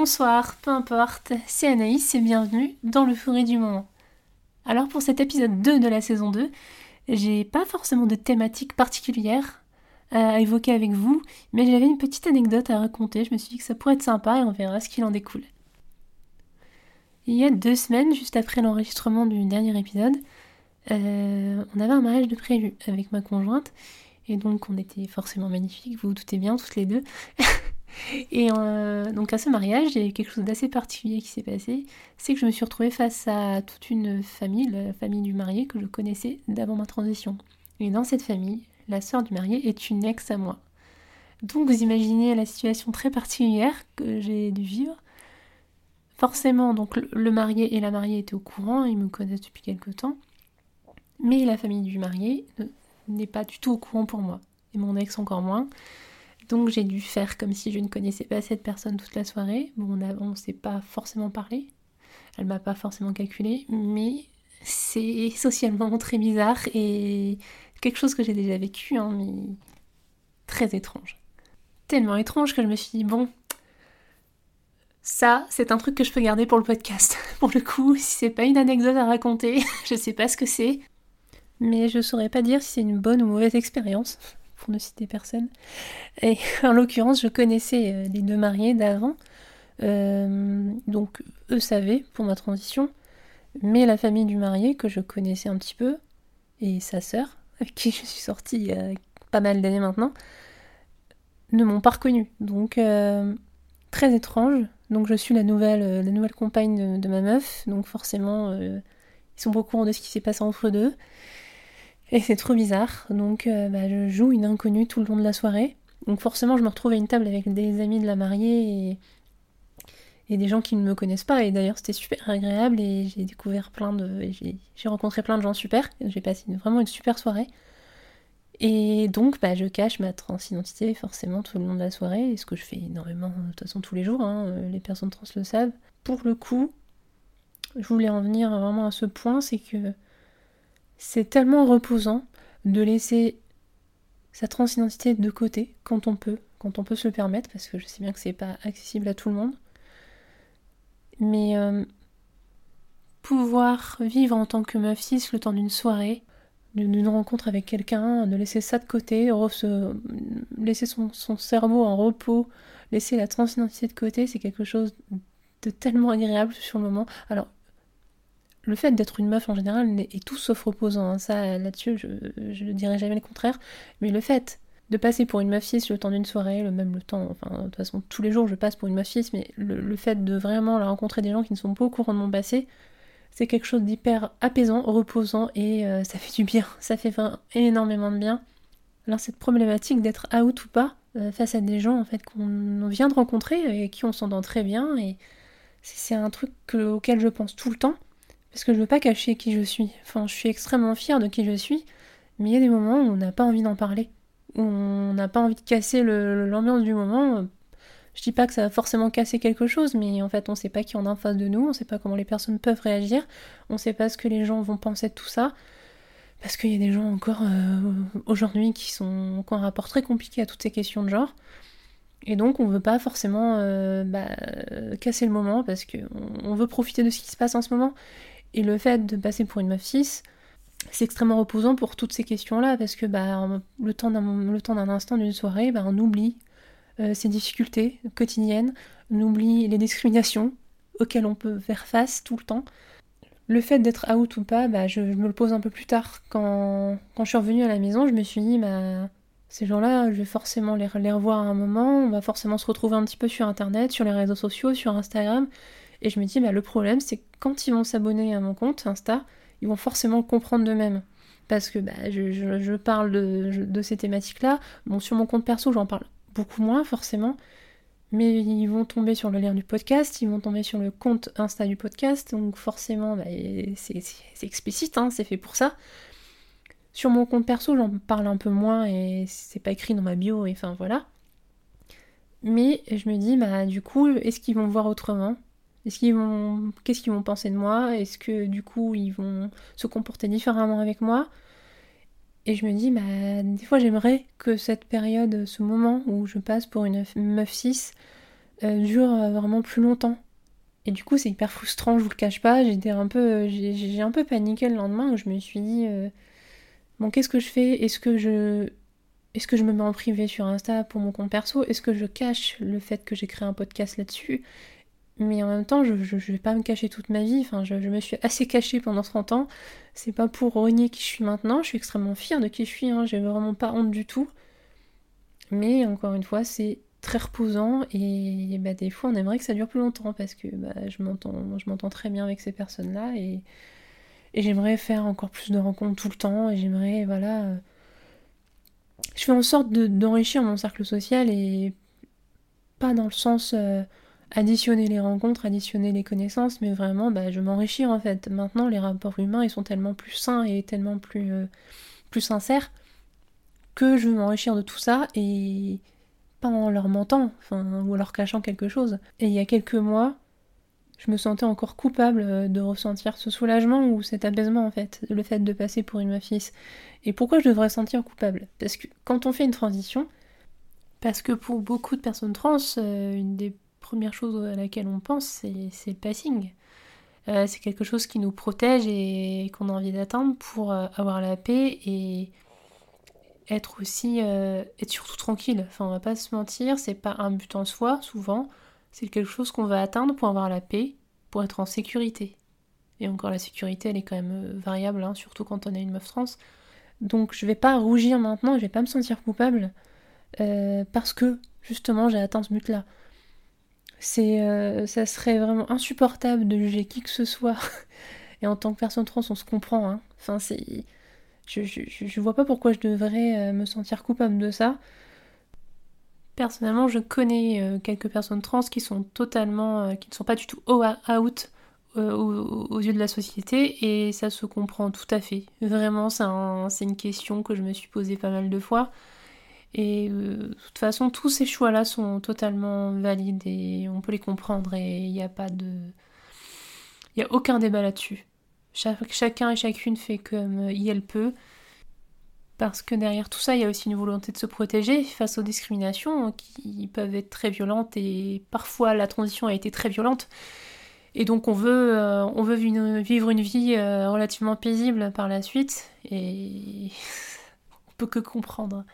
bonsoir, peu importe, c'est Anaïs et bienvenue dans le forêt du moment. Alors pour cet épisode 2 de la saison 2, j'ai pas forcément de thématique particulière à évoquer avec vous, mais j'avais une petite anecdote à raconter, je me suis dit que ça pourrait être sympa et on verra ce qu'il en découle. Il y a deux semaines, juste après l'enregistrement du dernier épisode, euh, on avait un mariage de prévu avec ma conjointe, et donc on était forcément magnifiques, vous vous doutez bien, toutes les deux. Et euh, donc à ce mariage, il y a quelque chose d'assez particulier qui s'est passé, c'est que je me suis retrouvée face à toute une famille, la famille du marié que je connaissais d'avant ma transition. Et dans cette famille, la sœur du marié est une ex à moi. Donc vous imaginez la situation très particulière que j'ai dû vivre. Forcément, donc le marié et la mariée étaient au courant, ils me connaissent depuis quelque temps. Mais la famille du marié n'est pas du tout au courant pour moi. Et mon ex encore moins. Donc j'ai dû faire comme si je ne connaissais pas cette personne toute la soirée. Bon, on ne s'est pas forcément parlé. Elle m'a pas forcément calculé, mais c'est socialement très bizarre et quelque chose que j'ai déjà vécu, hein, mais très étrange. Tellement étrange que je me suis dit, bon, ça, c'est un truc que je peux garder pour le podcast. Pour le coup, si c'est pas une anecdote à raconter, je sais pas ce que c'est. Mais je saurais pas dire si c'est une bonne ou mauvaise expérience pour ne citer personne. Et en l'occurrence, je connaissais euh, les deux mariés d'avant, euh, donc eux savaient pour ma transition, mais la famille du marié que je connaissais un petit peu, et sa sœur, avec qui je suis sortie il y a pas mal d'années maintenant, ne m'ont pas reconnue. Donc euh, très étrange. Donc je suis la nouvelle, la nouvelle compagne de, ma meuf, donc forcément ils sont au courant de ce qui s'est passé entre deux. Et c'est trop bizarre. Donc euh, bah, je joue une inconnue tout le long de la soirée. Donc forcément je me retrouve à une table avec des amis de la mariée et, des gens qui ne me connaissent pas. Et d'ailleurs c'était super agréable et j'ai découvert plein de... J'ai rencontré plein de gens super. J'ai passé vraiment une super soirée. Et donc bah, je cache ma transidentité forcément tout le long de la soirée. Et ce que je fais énormément de toute façon tous les jours. Hein. Les personnes trans le savent. Pour le coup, je voulais en venir vraiment à ce point, c'est que c'est tellement reposant de laisser sa transidentité de côté quand on peut, quand on peut se le permettre, parce que je sais bien que c'est pas accessible à tout le monde. Mais euh, pouvoir vivre en tant que meuf cis le temps d'une soirée, d'une rencontre avec quelqu'un, de laisser ça de côté, laisser son, son, cerveau en repos, laisser la transidentité de côté, c'est quelque chose de tellement agréable sur le moment. Alors, le fait d'être une meuf en général est tout sauf reposant. Hein. Ça, là-dessus, je, ne dirais jamais le contraire. Mais le fait de passer pour une meuf le temps d'une soirée, le même le temps, enfin, de toute façon, tous les jours je passe pour une meuf cis, mais le, fait de vraiment rencontrer des gens qui ne sont pas au courant de mon passé, c'est quelque chose d'hyper apaisant, reposant et euh, ça fait du bien. Ça fait énormément de bien. Alors, cette problématique d'être out ou pas euh, face à des gens en fait qu'on vient de rencontrer et qui on s'entend très bien, et c'est un truc auquel je pense tout le temps parce que je veux pas cacher qui je suis. Enfin, je suis extrêmement fière de qui je suis, mais il y a des moments où on n'a pas envie d'en parler, où on n'a pas envie de casser l'ambiance du moment. Je dis pas que ça va forcément casser quelque chose, mais en fait, on sait pas qui on a en face de nous, on sait pas comment les personnes peuvent réagir, on sait pas ce que les gens vont penser de tout ça. Parce qu'il y a des gens encore euh, aujourd'hui qui, sont, qui ont un rapport très compliqué à toutes ces questions de genre. Et donc on veut pas forcément euh, bah, casser le moment parce qu'on on veut profiter de ce qui se passe en ce moment. Et le fait de passer pour une meuf 6, c'est extrêmement reposant pour toutes ces questions-là, parce que bah, le temps d'un instant d'une soirée, bah, on oublie euh, ces difficultés quotidiennes, on oublie les discriminations auxquelles on peut faire face tout le temps. Le fait d'être out ou pas, bah, je, me le pose un peu plus tard. Quand, quand, je suis revenue à la maison, je me suis dit, bah, ces gens-là, je vais forcément les, les revoir à un moment, on va forcément se retrouver un petit peu sur Internet, sur les réseaux sociaux, sur Instagram, et je me dis, bah, le problème, c'est que quand ils vont s'abonner à mon compte Insta, ils vont forcément comprendre d'eux-mêmes. Parce que bah, je, parle de, ces thématiques-là. Bon, sur mon compte perso, j'en parle beaucoup moins, forcément. Mais ils vont tomber sur le lien du podcast, ils vont tomber sur le compte Insta du podcast, donc forcément, bah, c'est explicite, hein, c'est fait pour ça. Sur mon compte perso, j'en parle un peu moins et c'est pas écrit dans ma bio, et enfin voilà. Mais je me dis, bah du coup, est-ce qu'ils vont voir autrement? Qu'est-ce qu'ils vont penser de moi? Est-ce que du coup ils vont se comporter différemment avec moi? Et je me dis, bah, des fois j'aimerais que cette période, ce moment où je passe pour une meuf 6, euh, dure euh, vraiment plus longtemps. Et du coup, c'est hyper frustrant, je vous le cache pas. J'étais un peu, j'ai un peu paniqué le lendemain où je me suis dit, bon, qu'est-ce que je fais? Est-ce que je, est-ce que je me mets en privé sur Insta pour mon compte perso? Est-ce que je cache le fait que j'ai créé un podcast là-dessus? Mais en même temps, je, je, vais pas me cacher toute ma vie. Enfin, je, me suis assez cachée pendant 30 ans. C'est pas pour renier qui je suis maintenant. Je suis extrêmement fière de qui je suis. Hein. J'ai vraiment pas honte du tout. Mais encore une fois, c'est très reposant et bah, des fois on aimerait que ça dure plus longtemps parce que bah, je m'entends très bien avec ces personnes là et, et j'aimerais faire encore plus de rencontres tout le temps et j'aimerais voilà euh, je fais en sorte d'enrichir mon cercle social et pas dans le sens euh, additionner les rencontres, additionner les connaissances, mais vraiment, bah, je m'enrichis en fait. Maintenant, les rapports humains, ils sont tellement plus sains et tellement plus, euh, plus sincères que je veux m'enrichir de tout ça et pas en leur mentant, ou en leur cachant quelque chose. Et il y a quelques mois, je me sentais encore coupable euh, de ressentir ce soulagement ou cet apaisement en fait, le fait de passer pour une meuf Et pourquoi je devrais sentir coupable? Parce que quand on fait une transition, parce que pour beaucoup de personnes trans, euh, une des première chose à laquelle on pense, c'est le passing. Euh, c'est quelque chose qui nous protège et qu'on a envie d'atteindre pour euh, avoir la paix et être aussi euh, être surtout tranquille. Enfin, on va pas se mentir, c'est pas un but en soi souvent, c'est quelque chose qu'on va atteindre pour avoir la paix, pour être en sécurité. Et encore la sécurité, elle est quand même variable, hein, surtout quand on est une meuf trans. Donc je vais pas rougir maintenant, je vais pas me sentir coupable parce que justement j'ai atteint ce but-là. C'est, euh, ça serait vraiment insupportable de juger qui que ce soit. Et en tant que personne trans, on se comprend. Hein. Enfin, c'est, je, je, je, vois pas pourquoi je devrais euh, me sentir coupable de ça. Personnellement, je connais euh, quelques personnes trans qui sont totalement, qui ne sont pas du tout out aux, yeux de la société et ça se comprend tout à fait. Vraiment, c'est, c'est une question que je me suis posée pas mal de fois. Et euh, de toute façon, tous ces choix-là sont totalement valides et on peut les comprendre et il n'y a pas de. Il n'y a aucun débat là-dessus. chacun et chacune fait comme euh, il elle peut. Parce que derrière tout ça, il y a aussi une volonté de se protéger face aux discriminations qui peuvent être très violentes et parfois la transition a été très violente. Et donc on veut, euh, on veut vivre une vie relativement paisible par la suite. Et que comprendre,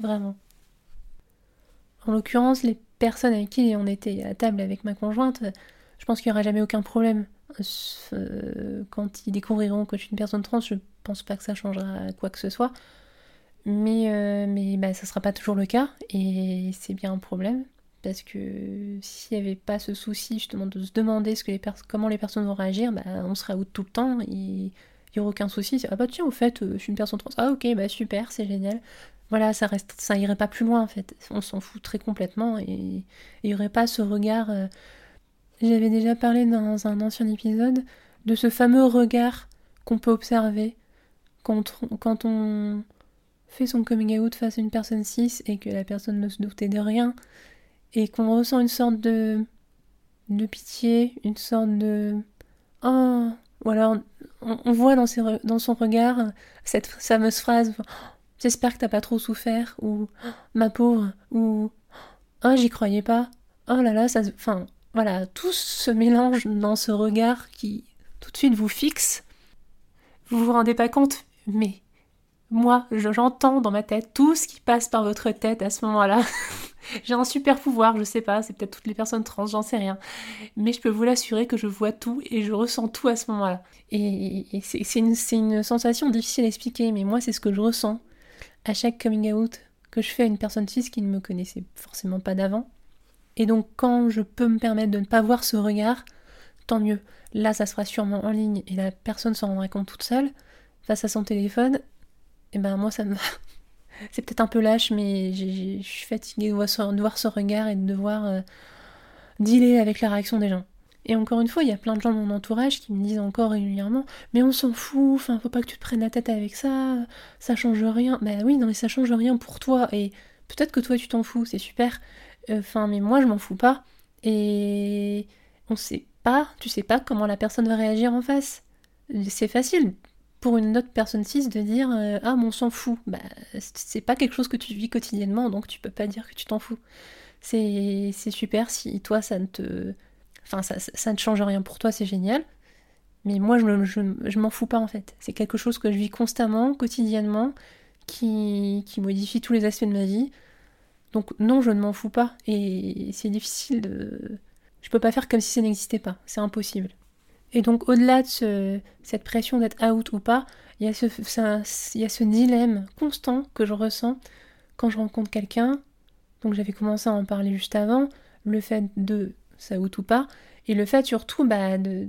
vraiment. En l'occurrence, les personnes avec qui on était à table avec ma conjointe, je pense qu'il n'y aura jamais aucun problème. Euh, quand ils découvriront que je suis une personne trans, je pense pas que ça changera quoi que ce soit. Mais, euh, mais bah, ça sera pas toujours le cas, et c'est bien un problème. Parce que s'il n'y avait pas ce souci justement de se demander ce que les comment les personnes vont réagir, bah, on serait out tout le temps et il n'y aurait aucun souci. Ah bah tiens, au fait, euh, je suis une personne trans. Ah ok, bah super, c'est génial. Voilà, ça reste, ça irait pas plus loin en fait. On s'en fout très complètement et il n'y aurait pas ce regard. Euh, j'avais déjà parlé dans un ancien épisode de ce fameux regard qu'on peut observer quand, quand on fait son coming out face à une personne cis et que la personne ne se doutait de rien et qu'on ressent une sorte de de pitié, une sorte de oh ou alors, on, voit dans, son regard cette fameuse phrase J'espère que t'as pas trop souffert, ou Ma pauvre, ou Oh, j'y croyais pas. Oh là là, ça. Enfin, voilà, tout se mélange dans ce regard qui tout de suite vous fixe. Vous vous rendez pas compte, mais moi, j'entends dans ma tête tout ce qui passe par votre tête à ce moment-là. J'ai un super pouvoir, je sais pas, c'est peut-être toutes les personnes trans, j'en sais rien. Mais je peux vous l'assurer que je vois tout et je ressens tout à ce moment-là. Et, c'est une, sensation difficile à expliquer, mais moi c'est ce que je ressens à chaque coming out que je fais à une personne cis qui ne me connaissait forcément pas d'avant. Et donc quand je peux me permettre de ne pas voir ce regard, tant mieux. Là ça sera sûrement en ligne et la personne s'en rendra compte toute seule face à son téléphone. Et ben moi ça me va c'est peut-être un peu lâche, mais je suis fatiguée de voir, ce, regard et de devoir euh, dealer avec la réaction des gens. Et encore une fois, il y a plein de gens de mon entourage qui me disent encore régulièrement Mais on s'en fout, enfin, faut pas que tu te prennes la tête avec ça, ça change rien. Bah oui, non, mais ça change rien pour toi. Et peut-être que toi, tu t'en fous, c'est super. Enfin, mais moi, je m'en fous pas. Et on sait pas, tu sais pas comment la personne va réagir en face. C'est facile pour une autre personne cis de dire euh, ah mon s'en fout bah c'est pas quelque chose que tu vis quotidiennement donc tu peux pas dire que tu t'en fous c'est super. Si toi, ça ne te. Enfin, ça, ça ne change rien pour toi, c'est génial. Mais moi, je, je, je m'en fous pas en fait. C'est quelque chose que je vis constamment, quotidiennement, qui, qui modifie tous les aspects de ma vie. Donc non, je ne m'en fous pas. Et c'est difficile de... Je peux pas faire comme si ça n'existait pas. C'est impossible. Et donc au-delà de cette pression d'être out ou pas, il y, a ce, dilemme constant que je ressens quand je rencontre quelqu'un. Donc j'avais commencé à en parler juste avant. Le fait de ça out ou pas. Et le fait surtout, bah, de,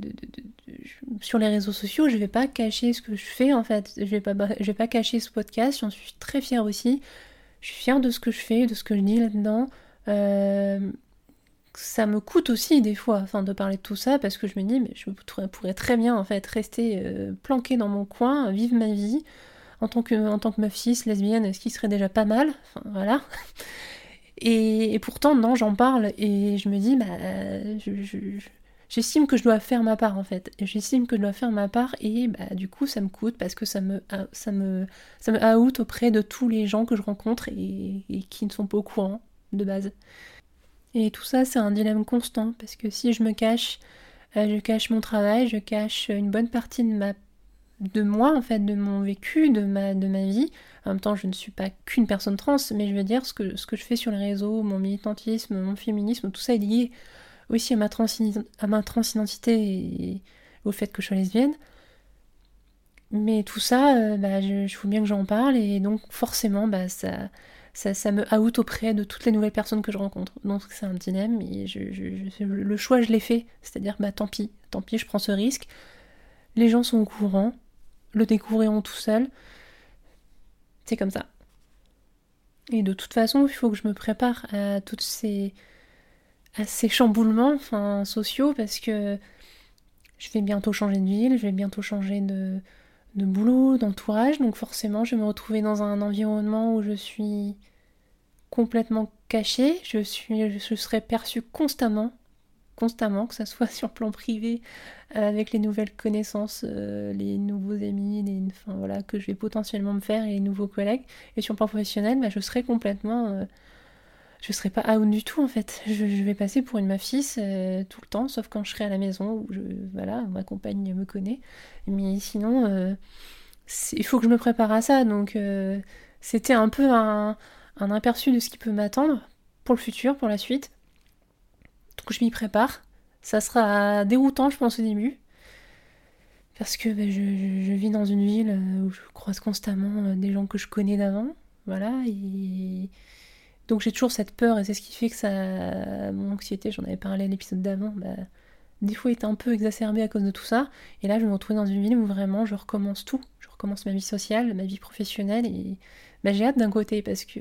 sur les réseaux sociaux, je vais pas cacher ce que je fais en fait. Je vais pas, je vais pas cacher ce podcast. J'en suis très fière aussi. Je suis fière de ce que je fais, de ce que je dis là-dedans. Euh, ça me coûte aussi des fois, enfin, de parler de tout ça parce que je me dis, mais je pourrais très bien en fait rester euh, planquée dans mon coin, vivre ma vie en tant que, en tant meuf lesbienne, ce qui serait déjà pas mal. Voilà. Et, pourtant, non, j'en parle et je me dis, bah, j'estime que je dois faire ma part en fait. J'estime que je dois faire ma part et bah, du coup, ça me coûte parce que ça me, ça me, ça me out auprès de tous les gens que je rencontre et, qui ne sont pas au courant de base. Et tout ça, c'est un dilemme constant parce que si je me cache, euh, je cache mon travail, je cache une bonne partie de ma de moi en fait, de mon vécu, de ma, de ma vie. En même temps, je ne suis pas qu'une personne trans, mais je veux dire, ce que, ce que je fais sur les réseaux, mon militantisme, mon féminisme, tout ça est lié aussi à ma, à ma transidentité et au fait que je sois lesbienne. Mais tout ça, euh, bah, je, je, bien que j'en parle, et donc forcément, bah, ça, ça, me out auprès de toutes les nouvelles personnes que je rencontre. Donc c'est un dilemme, et le choix, je l'ai fait. C'est-à-dire, bah tant pis, tant pis, je prends ce risque. Les gens sont au courant, le découvriront tout seuls. C'est comme ça. Et de toute façon, il faut que je me prépare à toutes ces, à ces chamboulements sociaux parce que je vais bientôt changer de ville, je vais bientôt changer de, de boulot, d'entourage, donc forcément je vais me retrouver dans un environnement où je suis complètement cachée, je, suis, je serai perçue constamment constamment, que ce soit sur plan privé, euh, avec les nouvelles connaissances, euh, les nouveaux amis, les, enfin, voilà, que je vais potentiellement me faire et les nouveaux collègues. Et sur plan professionnel, bah, je serai complètement. Euh, je serai pas out du tout en fait. Je, vais passer pour une mafis tout le temps, sauf quand je serai à la maison où je, voilà, ma compagne me connaît. Mais sinon, il faut que je me prépare à ça. Donc c'était un peu un, un aperçu de ce qui peut m'attendre pour le futur, pour la suite. Donc je m'y prépare. Ça sera déroutant, je pense, au début. Parce que ben, je, vis dans une ville euh, où je croise constamment euh, des gens que je connais d'avant. Voilà. Et... Donc j'ai toujours cette peur et c'est ce qui fait que ça. Mon anxiété, j'en avais parlé à l'épisode d'avant, bah, des fois est un peu exacerbée à cause de tout ça. Et là, je me retrouve dans une ville où vraiment je recommence tout. Je recommence ma vie sociale, ma vie professionnelle et bah, j'ai hâte d'un côté parce que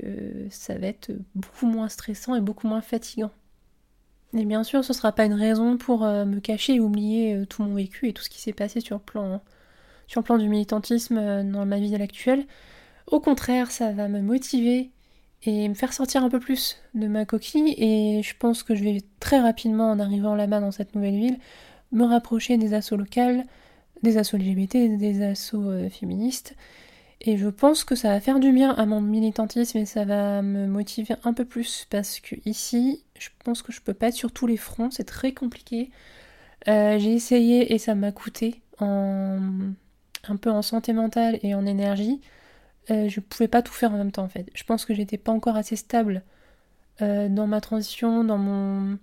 ça va être beaucoup moins stressant et beaucoup moins fatigant. Et bien sûr, ce ne sera pas une raison pour euh, me cacher et oublier euh, tout mon vécu et tout ce qui s'est passé sur le plan, sur le plan du militantisme euh, dans ma vie actuelle. Au contraire, ça va me motiver et me faire sortir un peu plus de ma coquille et je pense que je vais très rapidement en arrivant là-bas dans cette nouvelle ville me rapprocher des assauts locales, des assauts LGBT, des assauts féministes et je pense que ça va faire du bien à mon militantisme et ça va me motiver un peu plus parce que ici, je pense que je peux pas être sur tous les fronts, c'est très compliqué. Euh, j'ai essayé et ça m'a coûté en un peu en santé mentale et en énergie. Euh, je pouvais pas tout faire en même temps en fait. Je pense que j'étais pas encore assez stable euh, dans ma transition, dans mon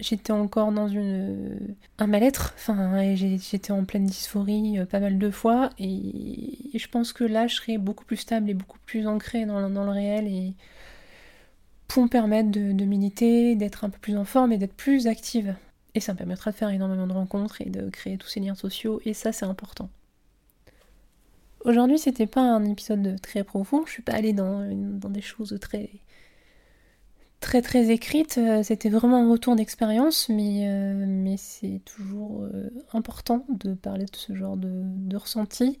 j'étais encore dans une un mal-être, enfin j'étais en pleine dysphorie euh, pas mal de fois et, je pense que là je serais beaucoup plus stable et beaucoup plus ancrée dans, le réel et pour me permettre de, de militer, d'être un peu plus en forme et d'être plus active. Et ça me permettra de faire énormément de rencontres et de créer tous ces liens sociaux et ça c'est important. Aujourd'hui c'était pas un épisode très profond, je suis pas allée dans, des choses très très très écrite. Euh, c'était vraiment un retour d'expérience, mais, euh, c'est toujours euh, important de parler de ce genre de, ressenti.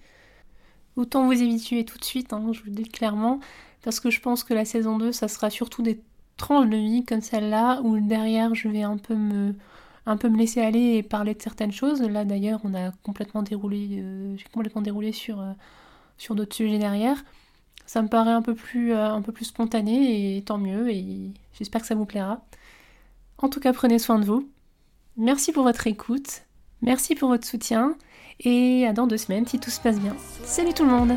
Autant vous habituer tout de suite, hein, je vous le dis clairement, parce que je pense que la saison 2, ça sera surtout des tranches de vie comme celle-là, où derrière je vais un peu me un peu me laisser aller et parler de certaines choses. Là d'ailleurs, on a complètement déroulé, j'ai complètement déroulé sur, sur d'autres sujets derrière Ça me paraît un peu plus, euh, un peu plus spontané et tant mieux et j'espère que ça vous plaira. En tout cas, prenez soin de vous. Merci pour votre écoute. Merci pour votre soutien. Et à dans deux semaines si tout se passe bien. Salut tout le monde!